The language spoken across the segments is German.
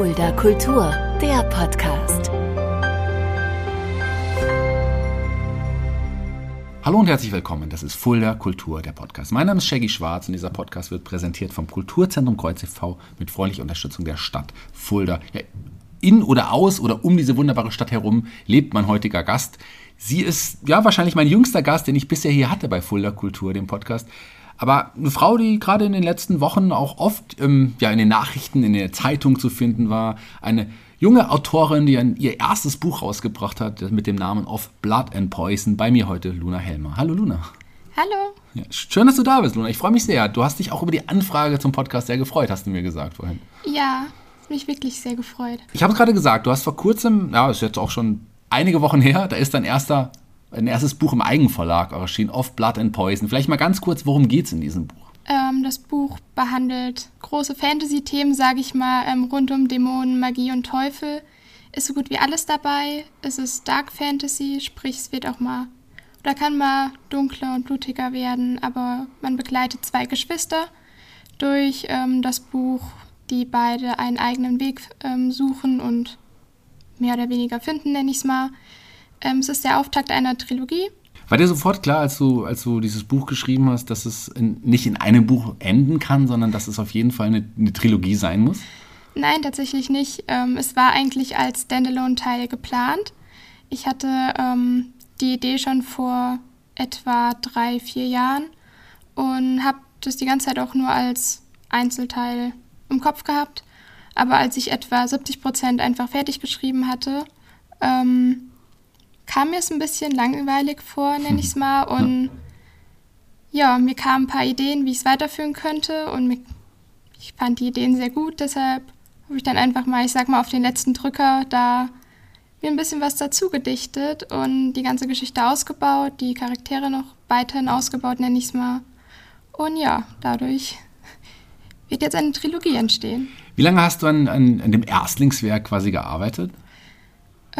Fulda Kultur, der Podcast. Hallo und herzlich willkommen. Das ist Fulda Kultur, der Podcast. Mein Name ist Shaggy Schwarz und dieser Podcast wird präsentiert vom Kulturzentrum Kreuz e.V. mit freundlicher Unterstützung der Stadt Fulda. In oder aus oder um diese wunderbare Stadt herum lebt mein heutiger Gast. Sie ist ja wahrscheinlich mein jüngster Gast, den ich bisher hier hatte bei Fulda Kultur, dem Podcast. Aber eine Frau, die gerade in den letzten Wochen auch oft ähm, ja, in den Nachrichten, in der Zeitung zu finden war. Eine junge Autorin, die ein, ihr erstes Buch rausgebracht hat mit dem Namen Of Blood and Poison. Bei mir heute Luna Helmer. Hallo Luna. Hallo. Ja, schön, dass du da bist, Luna. Ich freue mich sehr. Du hast dich auch über die Anfrage zum Podcast sehr gefreut, hast du mir gesagt vorhin. Ja, mich wirklich sehr gefreut. Ich habe es gerade gesagt, du hast vor kurzem, ja, ist jetzt auch schon einige Wochen her, da ist dein erster ein erstes Buch im Eigenverlag erschienen, Of Blood and Poison. Vielleicht mal ganz kurz, worum geht es in diesem Buch? Ähm, das Buch behandelt große Fantasy-Themen, sage ich mal, ähm, rund um Dämonen, Magie und Teufel. Ist so gut wie alles dabei. Es ist Dark Fantasy, sprich es wird auch mal oder kann mal dunkler und blutiger werden, aber man begleitet zwei Geschwister durch ähm, das Buch, die beide einen eigenen Weg ähm, suchen und mehr oder weniger finden, nenne ich es mal. Ähm, es ist der Auftakt einer Trilogie. War dir sofort klar, als du, als du dieses Buch geschrieben hast, dass es in, nicht in einem Buch enden kann, sondern dass es auf jeden Fall eine, eine Trilogie sein muss? Nein, tatsächlich nicht. Ähm, es war eigentlich als Standalone-Teil geplant. Ich hatte ähm, die Idee schon vor etwa drei, vier Jahren und habe das die ganze Zeit auch nur als Einzelteil im Kopf gehabt. Aber als ich etwa 70 Prozent einfach fertig geschrieben hatte, ähm, kam mir es ein bisschen langweilig vor, nenne ich es mal. Und ja. ja, mir kamen ein paar Ideen, wie ich es weiterführen könnte. Und mir, ich fand die Ideen sehr gut, deshalb habe ich dann einfach mal, ich sag mal, auf den letzten Drücker da mir ein bisschen was dazu gedichtet und die ganze Geschichte ausgebaut, die Charaktere noch weiterhin ausgebaut, nenne ich es mal. Und ja, dadurch wird jetzt eine Trilogie entstehen. Wie lange hast du an, an, an dem Erstlingswerk quasi gearbeitet?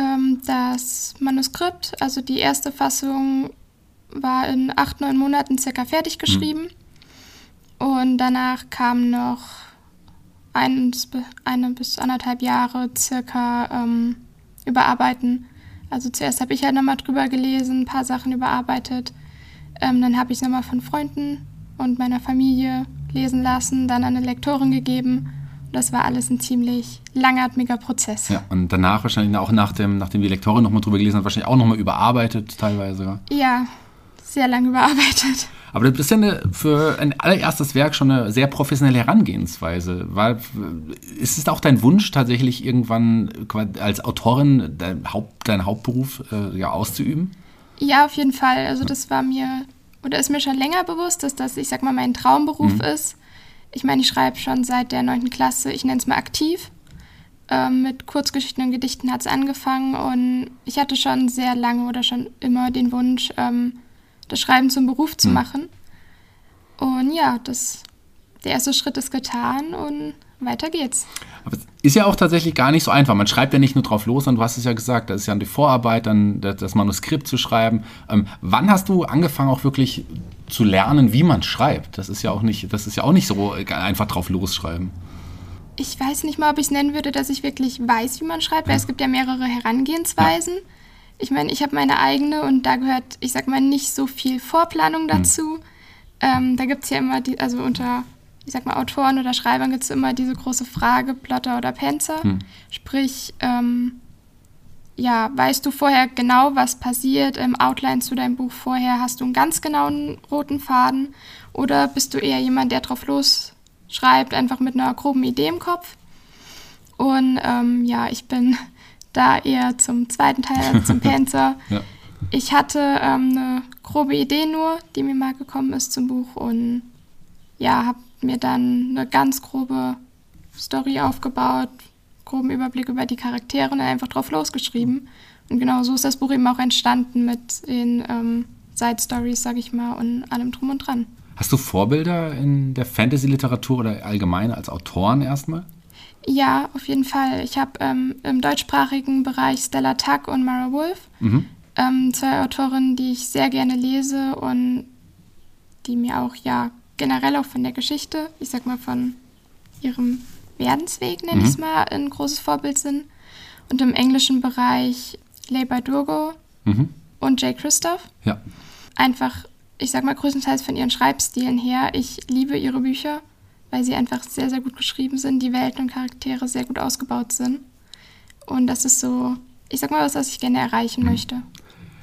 Ähm, das Manuskript, also die erste Fassung, war in acht, neun Monaten circa fertig geschrieben. Mhm. Und danach kam noch ein, eine bis anderthalb Jahre circa ähm, überarbeiten. Also zuerst habe ich halt nochmal drüber gelesen, ein paar Sachen überarbeitet. Ähm, dann habe ich es nochmal von Freunden und meiner Familie lesen lassen, dann an eine Lektorin gegeben das war alles ein ziemlich langatmiger Prozess. Ja, und danach wahrscheinlich auch nach dem, nachdem die Lektorin nochmal drüber gelesen hat, wahrscheinlich auch nochmal überarbeitet teilweise. Ja, sehr lange überarbeitet. Aber das ist ja eine, für ein allererstes Werk schon eine sehr professionelle Herangehensweise. War, ist es auch dein Wunsch, tatsächlich irgendwann als Autorin dein Haupt, deinen Hauptberuf äh, ja, auszuüben? Ja, auf jeden Fall. Also das war mir, oder ist mir schon länger bewusst, dass das, ich sag mal, mein Traumberuf mhm. ist. Ich meine, ich schreibe schon seit der 9. Klasse, ich nenne es mal aktiv. Ähm, mit Kurzgeschichten und Gedichten hat es angefangen und ich hatte schon sehr lange oder schon immer den Wunsch, ähm, das Schreiben zum Beruf zu mhm. machen. Und ja, das, der erste Schritt ist getan und weiter geht's. Aber ist ja auch tatsächlich gar nicht so einfach. Man schreibt ja nicht nur drauf los, sondern du hast es ja gesagt, das ist ja die Vorarbeit, dann das Manuskript zu schreiben. Ähm, wann hast du angefangen, auch wirklich zu lernen, wie man schreibt? Das ist ja auch nicht, das ist ja auch nicht so einfach drauf losschreiben. Ich weiß nicht mal, ob ich es nennen würde, dass ich wirklich weiß, wie man schreibt, weil ja. es gibt ja mehrere Herangehensweisen. Ja. Ich meine, ich habe meine eigene und da gehört, ich sag mal, nicht so viel Vorplanung hm. dazu. Hm. Ähm, da gibt es ja immer die, also unter ich sag mal, Autoren oder Schreibern gibt es immer diese große Frage, Plotter oder Panzer. Hm. Sprich, ähm, ja, weißt du vorher genau, was passiert im Outline zu deinem Buch vorher? Hast du einen ganz genauen roten Faden? Oder bist du eher jemand, der drauf losschreibt, einfach mit einer groben Idee im Kopf? Und ähm, ja, ich bin da eher zum zweiten Teil, also zum Panzer. ja. Ich hatte ähm, eine grobe Idee nur, die mir mal gekommen ist zum Buch und ja, habe mir dann eine ganz grobe Story aufgebaut, groben Überblick über die Charaktere und einfach drauf losgeschrieben. Und genau so ist das Buch eben auch entstanden mit den ähm, Side Stories, sag ich mal, und allem drum und dran. Hast du Vorbilder in der Fantasy-Literatur oder allgemein als Autoren erstmal? Ja, auf jeden Fall. Ich habe ähm, im deutschsprachigen Bereich Stella Tuck und Mara Wolf, mhm. ähm, zwei Autorinnen, die ich sehr gerne lese und die mir auch ja generell auch von der Geschichte, ich sag mal von ihrem Werdensweg, nenne ich es mal, ein großes Vorbild sind. Und im englischen Bereich Leigh Bardugo und Jay Christoph. Ja. Einfach, ich sag mal, größtenteils von ihren Schreibstilen her. Ich liebe ihre Bücher, weil sie einfach sehr, sehr gut geschrieben sind, die Welten und Charaktere sehr gut ausgebaut sind. Und das ist so, ich sag mal, was, was ich gerne erreichen möchte.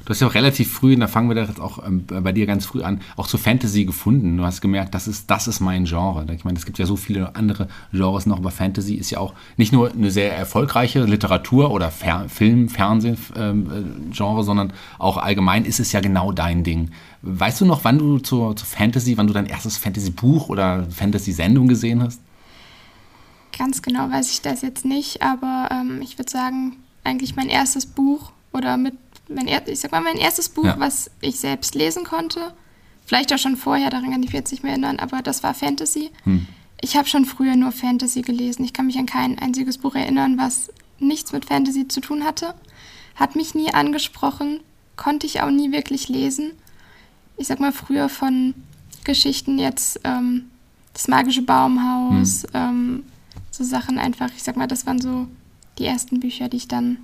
Du hast ja auch relativ früh, und da fangen wir da jetzt auch ähm, bei dir ganz früh an, auch zu Fantasy gefunden. Du hast gemerkt, das ist, das ist mein Genre. Ich meine, es gibt ja so viele andere Genres noch, aber Fantasy ist ja auch nicht nur eine sehr erfolgreiche Literatur oder Fer Film, Fernsehen-Genre, ähm, sondern auch allgemein ist es ja genau dein Ding. Weißt du noch, wann du zur, zur Fantasy, wann du dein erstes Fantasy-Buch oder Fantasy-Sendung gesehen hast? Ganz genau weiß ich das jetzt nicht, aber ähm, ich würde sagen, eigentlich mein erstes Buch oder mit mein, ich sag mal, mein erstes Buch, ja. was ich selbst lesen konnte. Vielleicht auch schon vorher, daran kann ich mich jetzt nicht mehr erinnern, aber das war Fantasy. Hm. Ich habe schon früher nur Fantasy gelesen. Ich kann mich an kein einziges Buch erinnern, was nichts mit Fantasy zu tun hatte. Hat mich nie angesprochen, konnte ich auch nie wirklich lesen. Ich sag mal, früher von Geschichten jetzt ähm, das magische Baumhaus, hm. ähm, so Sachen einfach, ich sag mal, das waren so die ersten Bücher, die ich dann,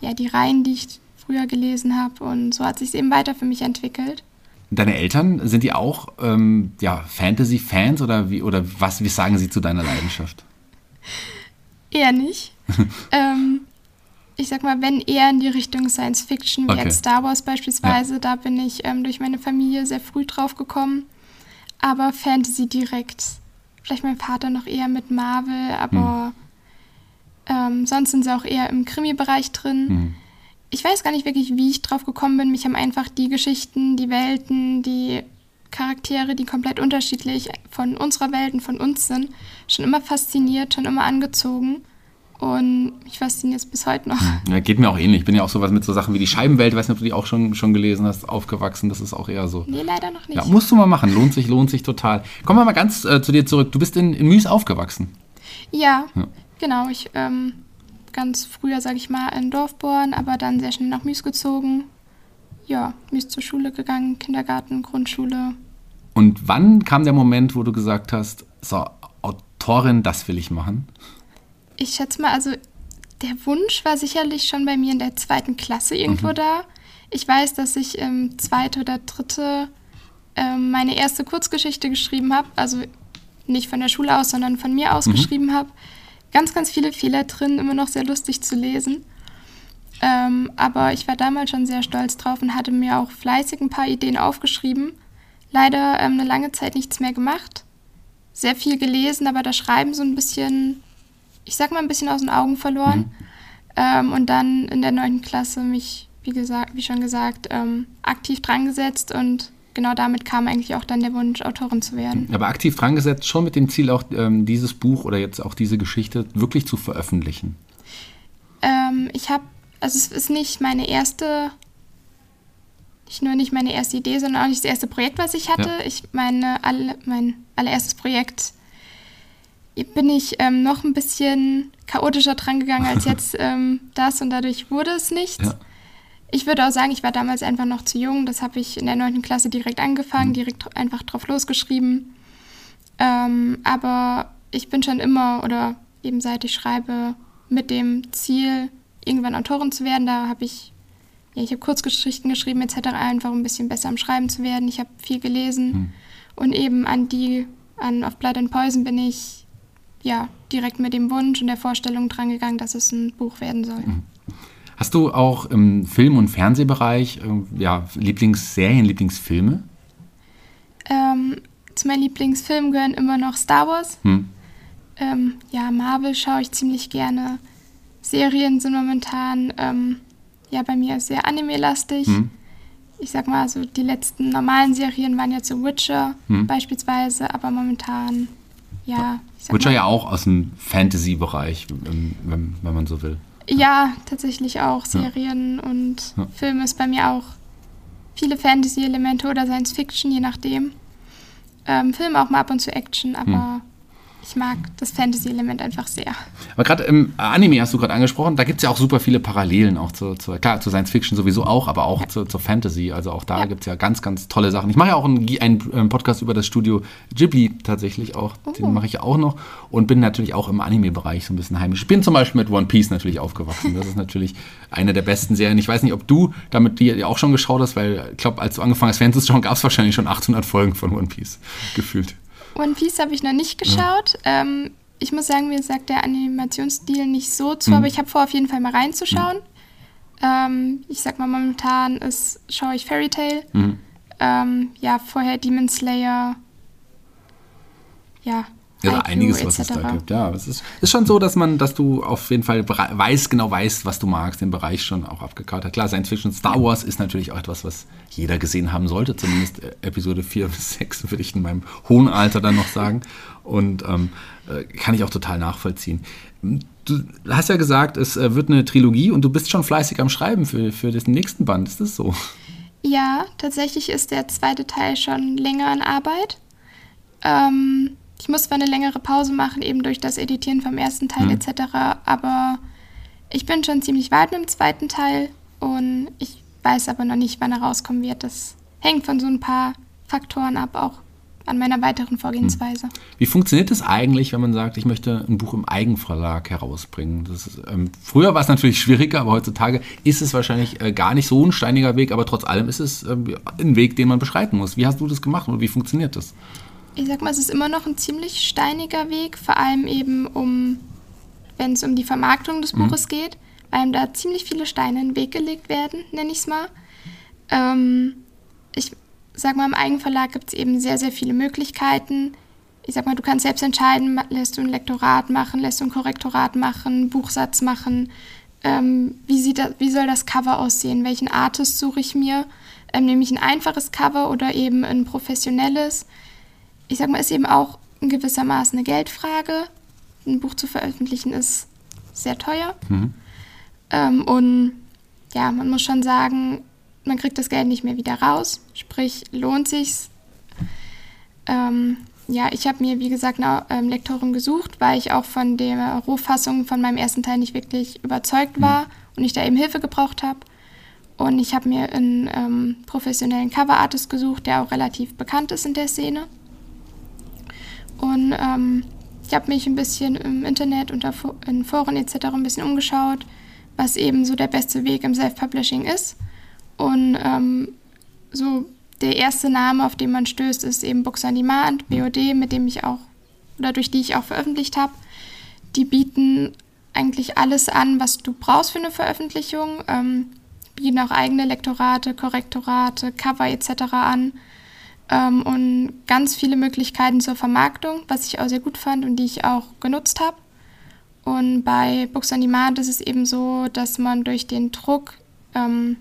ja, die Reihen, die ich früher gelesen habe. Und so hat sich eben weiter für mich entwickelt. Deine Eltern, sind die auch ähm, ja, Fantasy-Fans oder, wie, oder was, wie sagen sie zu deiner Leidenschaft? Eher nicht. ähm, ich sag mal, wenn eher in die Richtung Science Fiction, wie okay. jetzt Star Wars beispielsweise, ja. da bin ich ähm, durch meine Familie sehr früh drauf gekommen. Aber Fantasy direkt. Vielleicht mein Vater noch eher mit Marvel, aber hm. sonst sind sie auch eher im Krimi-Bereich drin. Hm ich weiß gar nicht wirklich, wie ich drauf gekommen bin. Mich haben einfach die Geschichten, die Welten, die Charaktere, die komplett unterschiedlich von unserer Welt und von uns sind, schon immer fasziniert, schon immer angezogen. Und ich fasziniere es bis heute noch. Ja, geht mir auch ähnlich. Ich bin ja auch sowas mit so Sachen wie die Scheibenwelt, weiß nicht, ob du die auch schon, schon gelesen hast, aufgewachsen. Das ist auch eher so. Nee, leider noch nicht. Ja, musst du mal machen. Lohnt sich, lohnt sich total. Kommen wir mal ganz äh, zu dir zurück. Du bist in, in Müs aufgewachsen. Ja, ja. genau. Ich ähm, ganz früher, sage ich mal, in Dorfborn, aber dann sehr schnell nach Müs gezogen. Ja, Müs zur Schule gegangen, Kindergarten, Grundschule. Und wann kam der Moment, wo du gesagt hast, so, Autorin, das will ich machen? Ich schätze mal, also der Wunsch war sicherlich schon bei mir in der zweiten Klasse irgendwo mhm. da. Ich weiß, dass ich im zweite oder dritte ähm, meine erste Kurzgeschichte geschrieben habe. Also nicht von der Schule aus, sondern von mir aus mhm. geschrieben habe ganz, ganz viele Fehler drin, immer noch sehr lustig zu lesen. Ähm, aber ich war damals schon sehr stolz drauf und hatte mir auch fleißig ein paar Ideen aufgeschrieben. Leider ähm, eine lange Zeit nichts mehr gemacht. Sehr viel gelesen, aber das Schreiben so ein bisschen, ich sag mal, ein bisschen aus den Augen verloren. Mhm. Ähm, und dann in der neunten Klasse mich, wie, gesagt, wie schon gesagt, ähm, aktiv dran gesetzt und genau damit kam eigentlich auch dann der Wunsch, Autorin zu werden. Aber aktiv dran gesetzt, schon mit dem Ziel, auch ähm, dieses Buch oder jetzt auch diese Geschichte wirklich zu veröffentlichen? Ähm, ich habe, also es ist nicht meine erste, nicht nur nicht meine erste Idee, sondern auch nicht das erste Projekt, was ich hatte. Ja. Ich meine, alle, mein allererstes Projekt bin ich ähm, noch ein bisschen chaotischer dran gegangen als jetzt ähm, das und dadurch wurde es nichts. Ja. Ich würde auch sagen, ich war damals einfach noch zu jung. Das habe ich in der 9. Klasse direkt angefangen, mhm. direkt einfach drauf losgeschrieben. Ähm, aber ich bin schon immer oder eben seit ich schreibe mit dem Ziel, irgendwann Autorin zu werden. Da habe ich, ja, ich habe Kurzgeschichten geschrieben etc., einfach um ein bisschen besser am Schreiben zu werden. Ich habe viel gelesen mhm. und eben an die, an Auf Blood and Poison bin ich ja direkt mit dem Wunsch und der Vorstellung drangegangen, dass es ein Buch werden soll. Mhm. Hast du auch im Film- und Fernsehbereich äh, ja, Lieblingsserien, Lieblingsfilme? Ähm, zu meinen Lieblingsfilmen gehören immer noch Star Wars. Hm. Ähm, ja, Marvel schaue ich ziemlich gerne. Serien sind momentan ähm, ja bei mir sehr anime-lastig. Hm. Ich sag mal, so die letzten normalen Serien waren jetzt so Witcher hm. beispielsweise, aber momentan ja. Witcher mal, ja auch aus dem Fantasy-Bereich, wenn, wenn man so will. Ja, tatsächlich auch. Serien ja. und ja. Filme ist bei mir auch viele Fantasy-Elemente oder Science-Fiction, je nachdem. Ähm, Filme auch mal ab und zu Action, aber. Hm. Ich mag das Fantasy-Element einfach sehr. Aber gerade im Anime hast du gerade angesprochen, da gibt es ja auch super viele Parallelen, auch zu, zu, klar, zu Science Fiction sowieso auch, aber auch ja. zu, zur Fantasy. Also auch da ja. gibt es ja ganz, ganz tolle Sachen. Ich mache ja auch einen, einen, Podcast über das Studio Ghibli tatsächlich auch. Oh. Den mache ich ja auch noch und bin natürlich auch im Anime-Bereich so ein bisschen heimisch. Ich bin zum Beispiel mit One Piece natürlich aufgewachsen. Das ist natürlich eine der besten Serien. Ich weiß nicht, ob du damit die auch schon geschaut hast, weil ich glaube, als du angefangen hast, Fans zu schauen, gab es wahrscheinlich schon 800 Folgen von One Piece gefühlt. One Piece habe ich noch nicht geschaut. Ja. Ähm, ich muss sagen, mir sagt der Animationsstil nicht so zu, mhm. aber ich habe vor, auf jeden Fall mal reinzuschauen. Mhm. Ähm, ich sag mal, momentan ist, schaue ich Fairy Tail. Mhm. Ähm, ja, vorher Demon Slayer. Ja, ja, einiges, was es da gibt. Ja, es ist, ist schon so, dass man, dass du auf jeden Fall weißt, genau weißt, was du magst, den Bereich schon auch abgekartet. Klar, Science Fiction Star Wars ist natürlich auch etwas, was jeder gesehen haben sollte. Zumindest äh, Episode 4 bis 6 würde ich in meinem hohen Alter dann noch sagen. Und ähm, äh, kann ich auch total nachvollziehen. Du hast ja gesagt, es äh, wird eine Trilogie und du bist schon fleißig am Schreiben für, für den nächsten Band. Ist das so? Ja, tatsächlich ist der zweite Teil schon länger in Arbeit. Ähm, ich muss zwar eine längere Pause machen, eben durch das Editieren vom ersten Teil mhm. etc., aber ich bin schon ziemlich weit mit dem zweiten Teil und ich weiß aber noch nicht, wann er rauskommen wird. Das hängt von so ein paar Faktoren ab, auch an meiner weiteren Vorgehensweise. Hm. Wie funktioniert es eigentlich, wenn man sagt, ich möchte ein Buch im Eigenverlag herausbringen? Ist, ähm, früher war es natürlich schwieriger, aber heutzutage ist es wahrscheinlich äh, gar nicht so ein steiniger Weg, aber trotz allem ist es äh, ein Weg, den man beschreiten muss. Wie hast du das gemacht und wie funktioniert das? Ich sag mal, es ist immer noch ein ziemlich steiniger Weg, vor allem eben um, wenn es um die Vermarktung des mhm. Buches geht, weil ihm da ziemlich viele Steine in den Weg gelegt werden, nenne ich es mal. Ähm, ich sag mal, im Eigenverlag gibt es eben sehr, sehr viele Möglichkeiten. Ich sag mal, du kannst selbst entscheiden, lässt du ein Lektorat machen, lässt du ein Korrektorat machen, Buchsatz machen, ähm, wie, sieht das, wie soll das Cover aussehen, welchen Artist suche ich mir, ähm, nehme ich ein einfaches Cover oder eben ein professionelles ich sag mal, ist eben auch in gewissermaßen eine Geldfrage. Ein Buch zu veröffentlichen ist sehr teuer. Mhm. Ähm, und ja, man muss schon sagen, man kriegt das Geld nicht mehr wieder raus. Sprich, lohnt sich's. Ähm, ja, ich habe mir, wie gesagt, eine ähm, Lektorin gesucht, weil ich auch von der Rohfassung von meinem ersten Teil nicht wirklich überzeugt war mhm. und ich da eben Hilfe gebraucht habe. Und ich habe mir einen ähm, professionellen Coverartist gesucht, der auch relativ bekannt ist in der Szene. Und ähm, ich habe mich ein bisschen im Internet und in Foren etc. ein bisschen umgeschaut, was eben so der beste Weg im Self-Publishing ist. Und ähm, so der erste Name, auf den man stößt, ist eben Books on Demand, BOD, mit dem ich auch, oder durch die ich auch veröffentlicht habe. Die bieten eigentlich alles an, was du brauchst für eine Veröffentlichung, ähm, bieten auch eigene Lektorate, Korrektorate, Cover etc. an ähm, und ganz viele Möglichkeiten zur Vermarktung, was ich auch sehr gut fand und die ich auch genutzt habe. Und bei Books on Demand ist es eben so, dass man durch den Druck ähm,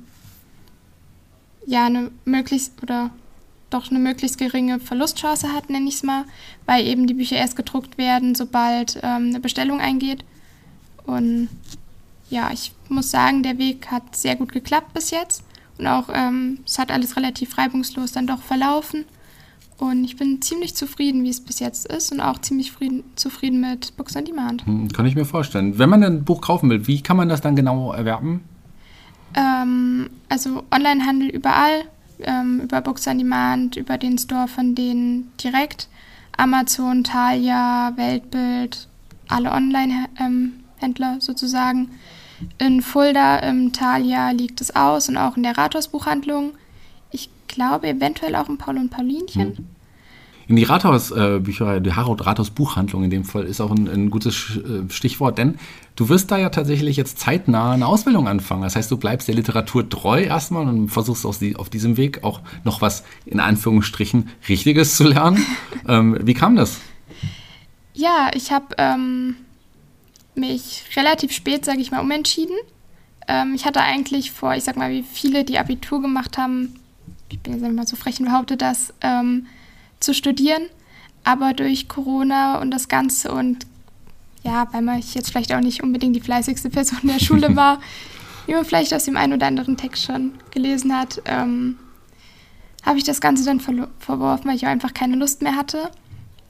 ja eine möglichst oder doch eine möglichst geringe Verlustchance hat, nenne ich es mal, weil eben die Bücher erst gedruckt werden, sobald ähm, eine Bestellung eingeht. Und ja, ich muss sagen, der Weg hat sehr gut geklappt bis jetzt. Und auch, ähm, es hat alles relativ reibungslos dann doch verlaufen. Und ich bin ziemlich zufrieden, wie es bis jetzt ist und auch ziemlich frieden, zufrieden mit Books on Demand. Hm, kann ich mir vorstellen. Wenn man ein Buch kaufen will, wie kann man das dann genau erwerben? Ähm, also Onlinehandel überall, ähm, über Books on Demand, über den Store von denen direkt. Amazon, Thalia, Weltbild, alle Online-Händler sozusagen. In Fulda im Thalia liegt es aus und auch in der Rathausbuchhandlung. Ich glaube eventuell auch in Paul und Paulinchen. Hm. In die Rathausbücherei, äh, die Rathausbuchhandlung in dem Fall ist auch ein, ein, gutes äh, Stichwort, denn du wirst da ja tatsächlich jetzt zeitnah eine Ausbildung anfangen. Das heißt, du bleibst der Literatur treu erstmal und versuchst auf, die, auf diesem Weg auch noch was in Anführungsstrichen Richtiges zu lernen. ähm, wie kam das? Ja, ich habe ähm, mich relativ spät, sage ich mal, umentschieden. Ähm, ich hatte eigentlich vor, ich sag mal, wie viele, die Abitur gemacht haben, ich bin jetzt mal so frech und behaupte das, ähm, zu studieren. Aber durch Corona und das Ganze und ja, weil man jetzt vielleicht auch nicht unbedingt die fleißigste Person der Schule war, wie man vielleicht aus dem einen oder anderen Text schon gelesen hat, ähm, habe ich das Ganze dann ver verworfen, weil ich auch einfach keine Lust mehr hatte.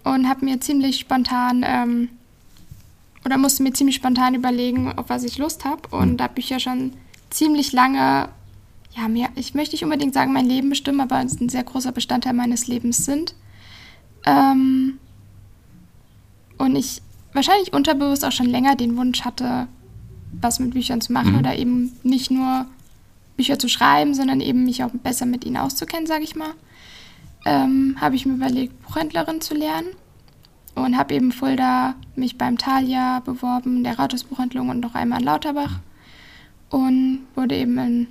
und habe mir ziemlich spontan ähm, oder musste mir ziemlich spontan überlegen, auf was ich Lust habe. Und mhm. da Bücher schon ziemlich lange, ja, mir, ich möchte nicht unbedingt sagen, mein Leben bestimmen, aber ein sehr großer Bestandteil meines Lebens sind. Ähm, und ich wahrscheinlich unterbewusst auch schon länger den Wunsch hatte, was mit Büchern zu machen mhm. oder eben nicht nur Bücher zu schreiben, sondern eben mich auch besser mit ihnen auszukennen, sage ich mal, ähm, habe ich mir überlegt, Buchhändlerin zu lernen und habe eben Fulda mich beim Thalia beworben, der Rathausbuchhandlung und noch einmal in Lauterbach. Und wurde eben in,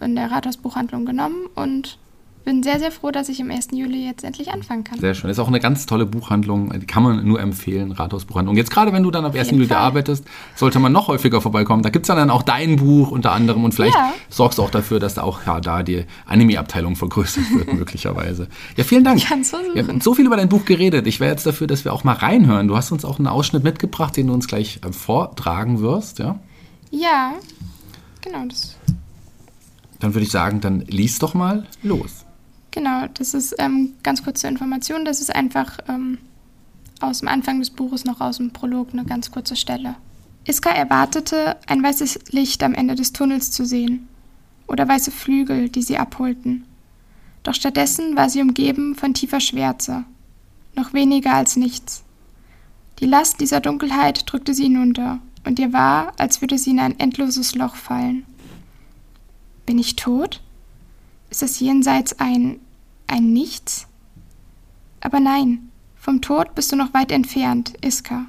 in der Rathausbuchhandlung genommen und bin sehr, sehr froh, dass ich im 1. Juli jetzt endlich anfangen kann. Sehr schön. Ist auch eine ganz tolle Buchhandlung. Die kann man nur empfehlen, Rathausbuchhandlung. Jetzt gerade, wenn du dann ab 1. Juli arbeitest, sollte man noch häufiger vorbeikommen. Da gibt es dann auch dein Buch unter anderem und vielleicht ja. sorgst du auch dafür, dass da auch ja, da die Anime-Abteilung vergrößert wird, möglicherweise. Ja, vielen Dank. Ich kann's versuchen. Wir haben so viel über dein Buch geredet. Ich wäre jetzt dafür, dass wir auch mal reinhören. Du hast uns auch einen Ausschnitt mitgebracht, den du uns gleich äh, vortragen wirst, ja? Ja, genau das. Dann würde ich sagen, dann lies doch mal los. Genau, das ist ähm, ganz kurz zur Information. Das ist einfach ähm, aus dem Anfang des Buches noch aus dem Prolog eine ganz kurze Stelle. Iska erwartete, ein weißes Licht am Ende des Tunnels zu sehen oder weiße Flügel, die sie abholten. Doch stattdessen war sie umgeben von tiefer Schwärze, noch weniger als nichts. Die Last dieser Dunkelheit drückte sie hinunter, und ihr war, als würde sie in ein endloses Loch fallen. Bin ich tot? Ist das Jenseits ein ein Nichts? Aber nein, vom Tod bist du noch weit entfernt, Iska.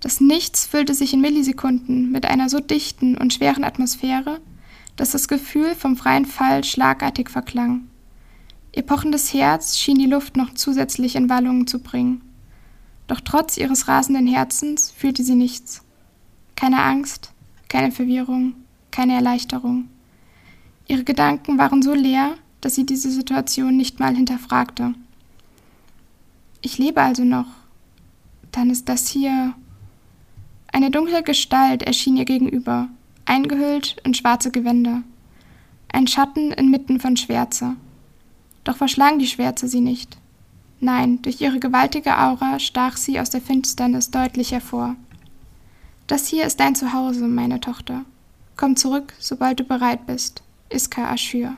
Das Nichts füllte sich in Millisekunden mit einer so dichten und schweren Atmosphäre, dass das Gefühl vom freien Fall schlagartig verklang. Ihr pochendes Herz schien die Luft noch zusätzlich in Wallungen zu bringen. Doch trotz ihres rasenden Herzens fühlte sie nichts. Keine Angst, keine Verwirrung, keine Erleichterung. Ihre Gedanken waren so leer, dass sie diese Situation nicht mal hinterfragte. Ich lebe also noch. Dann ist das hier. Eine dunkle Gestalt erschien ihr gegenüber, eingehüllt in schwarze Gewänder. Ein Schatten inmitten von Schwärze. Doch verschlang die Schwärze sie nicht. Nein, durch ihre gewaltige Aura stach sie aus der Finsternis deutlich hervor. Das hier ist dein Zuhause, meine Tochter. Komm zurück, sobald du bereit bist. Iska Ashur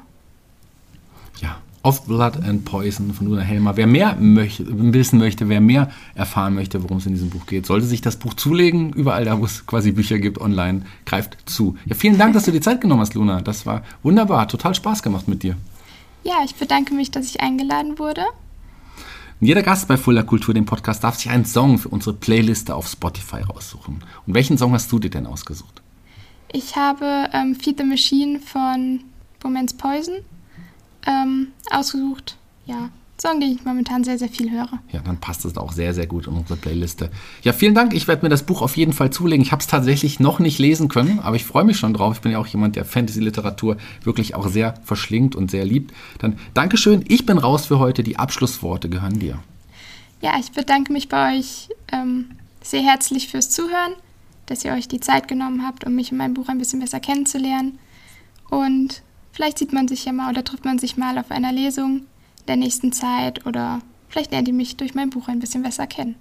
ja, Of Blood and Poison von Luna Helmer. Wer mehr möchte, wissen möchte, wer mehr erfahren möchte, worum es in diesem Buch geht, sollte sich das Buch zulegen. Überall da, wo es quasi Bücher gibt, online, greift zu. Ja, vielen Dank, dass du dir Zeit genommen hast, Luna. Das war wunderbar. Total Spaß gemacht mit dir. Ja, ich bedanke mich, dass ich eingeladen wurde. Jeder Gast bei Fuller Kultur, dem Podcast, darf sich einen Song für unsere Playliste auf Spotify raussuchen. Und welchen Song hast du dir denn ausgesucht? Ich habe ähm, Feed the Machine von Moments Poison ähm, ausgesucht. Ja, Song, den ich momentan sehr, sehr viel höre. Ja, dann passt es auch sehr, sehr gut in unsere Playliste. Ja, vielen Dank. Ich werde mir das Buch auf jeden Fall zulegen. Ich habe es tatsächlich noch nicht lesen können, aber ich freue mich schon drauf. Ich bin ja auch jemand, der Fantasy-Literatur wirklich auch sehr verschlingt und sehr liebt. Dann Dankeschön. Ich bin raus für heute. Die Abschlussworte gehören dir. Ja, ich bedanke mich bei euch ähm, sehr herzlich fürs Zuhören, dass ihr euch die Zeit genommen habt, um mich und mein Buch ein bisschen besser kennenzulernen. Und Vielleicht sieht man sich ja mal oder trifft man sich mal auf einer Lesung der nächsten Zeit oder vielleicht lernt ihr mich durch mein Buch ein bisschen besser kennen.